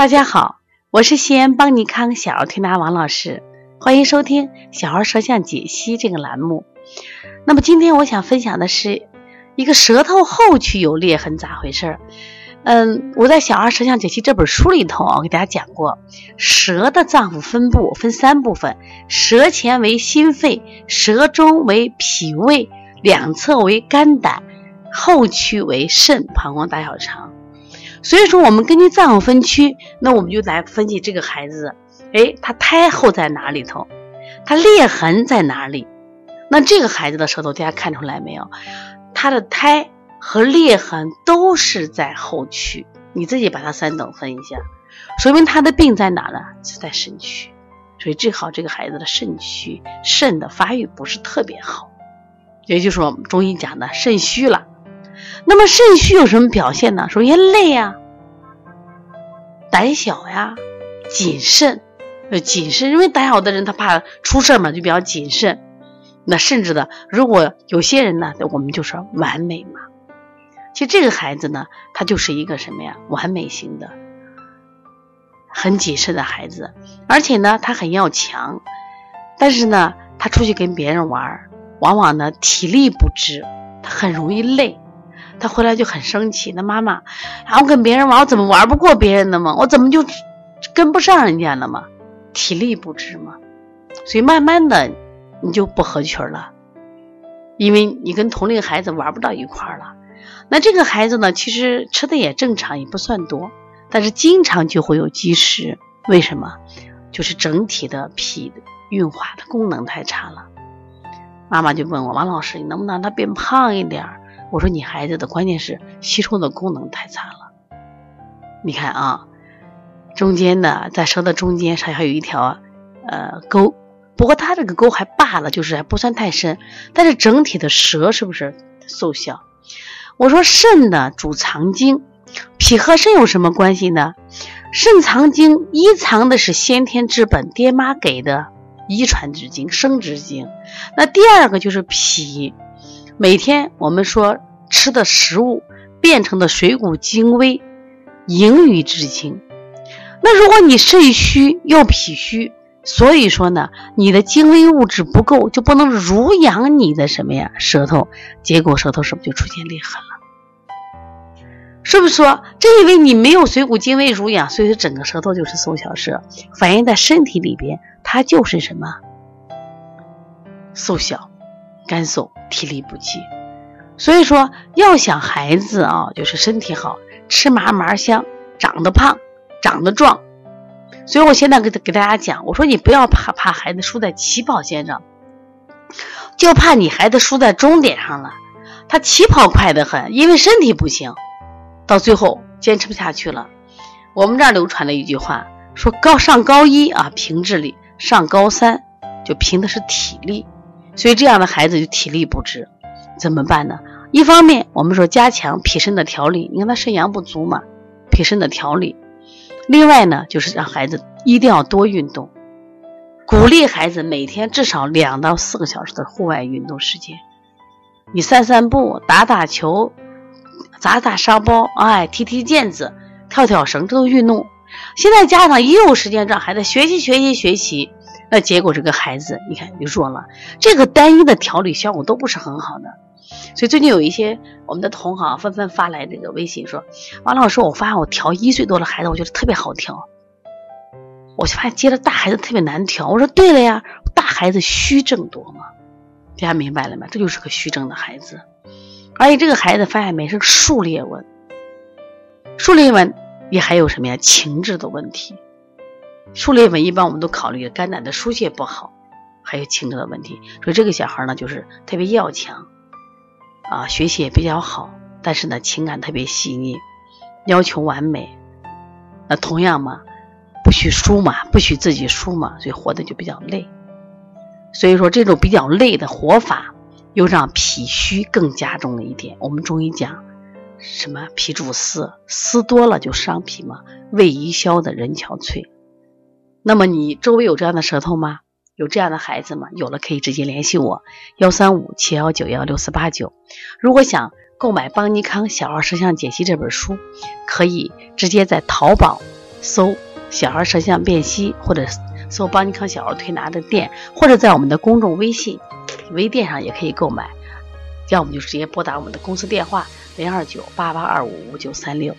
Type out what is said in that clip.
大家好，我是西安邦尼康小儿推拿王老师，欢迎收听小儿舌象解析这个栏目。那么今天我想分享的是一个舌头后区有裂痕咋回事儿？嗯，我在《小儿舌象解析》这本书里头啊，给大家讲过，舌的脏腑分布分三部分：舌前为心肺，舌中为脾胃，两侧为肝胆，后区为肾、膀胱、大小肠。所以说，我们根据脏腑分区，那我们就来分析这个孩子，哎，他胎后在哪里头？他裂痕在哪里？那这个孩子的舌头，大家看出来没有？他的胎。和裂痕都是在后区，你自己把它三等分一下，说明他的病在哪呢？是在肾区，所以治好这个孩子的肾区肾的发育不是特别好，也就是我们中医讲的肾虚了。那么肾虚有什么表现呢？首先累呀，胆小呀，谨慎，呃，谨慎，因为胆小的人他怕出事嘛，就比较谨慎。那甚至的，如果有些人呢，我们就说完美嘛。其实这个孩子呢，他就是一个什么呀？完美型的，很谨慎的孩子，而且呢，他很要强，但是呢，他出去跟别人玩，往往呢体力不支，他很容易累，他回来就很生气。那妈妈，啊，我跟别人玩，我怎么玩不过别人的嘛？我怎么就跟不上人家了嘛？体力不支嘛？所以慢慢的你就不合群了，因为你跟同龄孩子玩不到一块了。那这个孩子呢，其实吃的也正常，也不算多，但是经常就会有积食。为什么？就是整体的脾运化的功能太差了。妈妈就问我王老师，你能不能让他变胖一点？我说你孩子的关键是吸收的功能太差了。你看啊，中间呢，在舌的中间上还有一条呃沟，不过它这个沟还罢了，就是还不算太深，但是整体的舌是不是瘦小？我说肾呢主藏精，脾和肾有什么关系呢？肾藏精，一藏的是先天之本，爹妈给的遗传之精、生殖精。那第二个就是脾，每天我们说吃的食物变成的水谷精微，盈余之精。那如果你肾虚又脾虚。所以说呢，你的精微物质不够，就不能濡养你的什么呀舌头，结果舌头是不是就出现裂痕了？是不是说正因为你没有水谷精微濡养，所以说整个舌头就是瘦小舌，反映在身体里边，它就是什么瘦小、干瘦、体力不济。所以说要想孩子啊，就是身体好吃嘛嘛香，长得胖，长得壮。所以我现在给给大家讲，我说你不要怕怕孩子输在起跑线上，就怕你孩子输在终点上了。他起跑快得很，因为身体不行，到最后坚持不下去了。我们这儿流传了一句话说：高上高一啊凭智力，上高三就凭的是体力。所以这样的孩子就体力不支，怎么办呢？一方面我们说加强脾肾的调理，你看他肾阳不足嘛，脾肾的调理。另外呢，就是让孩子一定要多运动，鼓励孩子每天至少两到四个小时的户外运动时间。你散散步、打打球、砸砸沙包，哎，踢踢毽子、跳跳绳，这都运动。现在家长一有时间让孩子学习学习学习，那结果这个孩子你看就弱了。这个单一的调理效果都不是很好的。所以最近有一些我们的同行纷纷发来这个微信说：“王老师，我发现我调一岁多的孩子，我觉得特别好调。我就发现接着大孩子特别难调。我说对了呀，大孩子虚症多嘛，大家明白了吗？这就是个虚症的孩子，而且这个孩子发现没是数裂纹，数裂纹也还有什么呀？情志的问题。数裂纹一般我们都考虑肝胆的疏泄不好，还有情志的问题。所以这个小孩呢，就是特别要强。”啊，学习也比较好，但是呢，情感特别细腻，要求完美。那同样嘛，不许输嘛，不许自己输嘛，所以活的就比较累。所以说，这种比较累的活法，又让脾虚更加重了一点。我们中医讲什么？脾主思，思多了就伤脾嘛。胃一消的人憔悴。那么你周围有这样的舌头吗？有这样的孩子吗？有了可以直接联系我，幺三五七幺九幺六四八九。如果想购买邦尼康小儿舌象解析这本书，可以直接在淘宝搜“小儿舌象辨析”或者搜“邦尼康小儿推拿”的店，或者在我们的公众微信、微店上也可以购买。要么就直接拨打我们的公司电话零二九八八二五五九三六。